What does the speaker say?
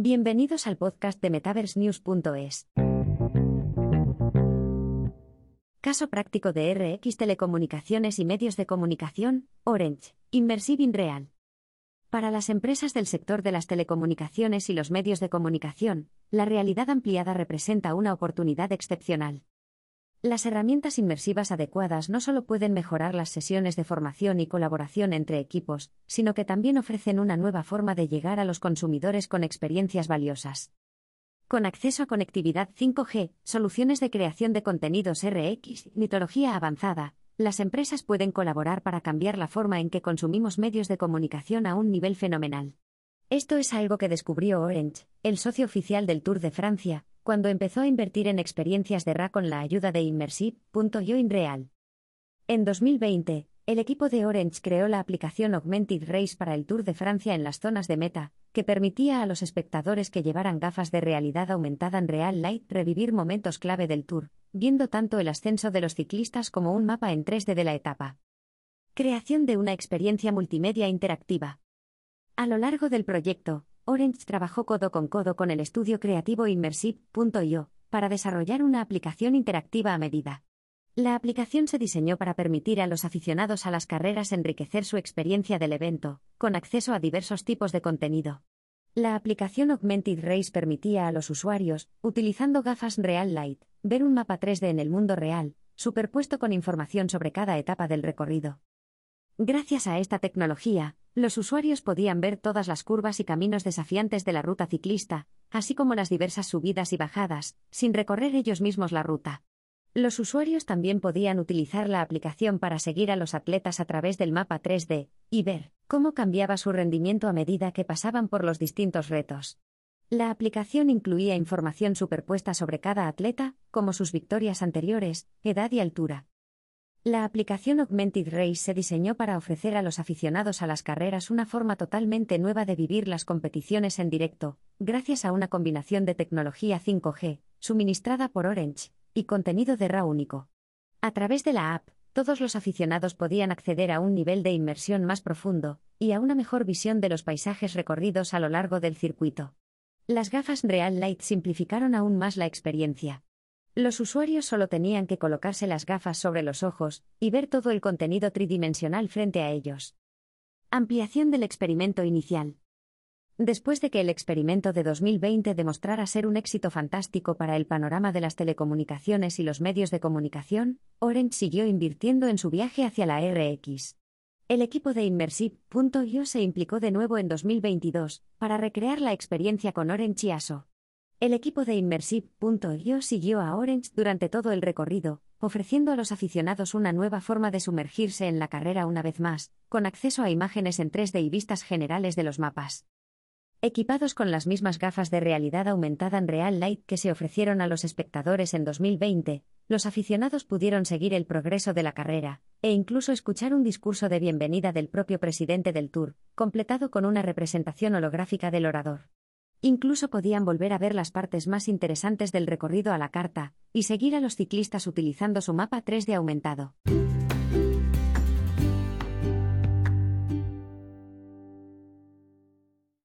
Bienvenidos al podcast de MetaverseNews.es. Caso práctico de RX Telecomunicaciones y Medios de Comunicación, Orange, Immersive in Real. Para las empresas del sector de las telecomunicaciones y los medios de comunicación, la realidad ampliada representa una oportunidad excepcional. Las herramientas inmersivas adecuadas no solo pueden mejorar las sesiones de formación y colaboración entre equipos, sino que también ofrecen una nueva forma de llegar a los consumidores con experiencias valiosas. Con acceso a conectividad 5G, soluciones de creación de contenidos RX, mitología avanzada, las empresas pueden colaborar para cambiar la forma en que consumimos medios de comunicación a un nivel fenomenal. Esto es algo que descubrió Orange, el socio oficial del Tour de Francia, cuando empezó a invertir en experiencias de RA con la ayuda de Immersive.io InReal. En 2020, el equipo de Orange creó la aplicación Augmented Race para el Tour de Francia en las zonas de meta, que permitía a los espectadores que llevaran gafas de realidad aumentada en Real Light revivir momentos clave del Tour, viendo tanto el ascenso de los ciclistas como un mapa en 3D de la etapa. Creación de una experiencia multimedia interactiva. A lo largo del proyecto, Orange trabajó codo con codo con el estudio creativo Immersive.io para desarrollar una aplicación interactiva a medida. La aplicación se diseñó para permitir a los aficionados a las carreras enriquecer su experiencia del evento, con acceso a diversos tipos de contenido. La aplicación Augmented Race permitía a los usuarios, utilizando gafas Real Light, ver un mapa 3D en el mundo real, superpuesto con información sobre cada etapa del recorrido. Gracias a esta tecnología, los usuarios podían ver todas las curvas y caminos desafiantes de la ruta ciclista, así como las diversas subidas y bajadas, sin recorrer ellos mismos la ruta. Los usuarios también podían utilizar la aplicación para seguir a los atletas a través del mapa 3D y ver cómo cambiaba su rendimiento a medida que pasaban por los distintos retos. La aplicación incluía información superpuesta sobre cada atleta, como sus victorias anteriores, edad y altura. La aplicación Augmented Race se diseñó para ofrecer a los aficionados a las carreras una forma totalmente nueva de vivir las competiciones en directo, gracias a una combinación de tecnología 5G, suministrada por Orange, y contenido de RA único. A través de la app, todos los aficionados podían acceder a un nivel de inmersión más profundo, y a una mejor visión de los paisajes recorridos a lo largo del circuito. Las gafas Real Light simplificaron aún más la experiencia. Los usuarios solo tenían que colocarse las gafas sobre los ojos y ver todo el contenido tridimensional frente a ellos. Ampliación del experimento inicial. Después de que el experimento de 2020 demostrara ser un éxito fantástico para el panorama de las telecomunicaciones y los medios de comunicación, Orange siguió invirtiendo en su viaje hacia la RX. El equipo de Immersive.io se implicó de nuevo en 2022 para recrear la experiencia con Orange y ASO. El equipo de Immersive.io siguió a Orange durante todo el recorrido, ofreciendo a los aficionados una nueva forma de sumergirse en la carrera una vez más, con acceso a imágenes en 3D y vistas generales de los mapas. Equipados con las mismas gafas de realidad aumentada en Real Light que se ofrecieron a los espectadores en 2020, los aficionados pudieron seguir el progreso de la carrera, e incluso escuchar un discurso de bienvenida del propio presidente del Tour, completado con una representación holográfica del orador. Incluso podían volver a ver las partes más interesantes del recorrido a la carta, y seguir a los ciclistas utilizando su mapa 3D aumentado.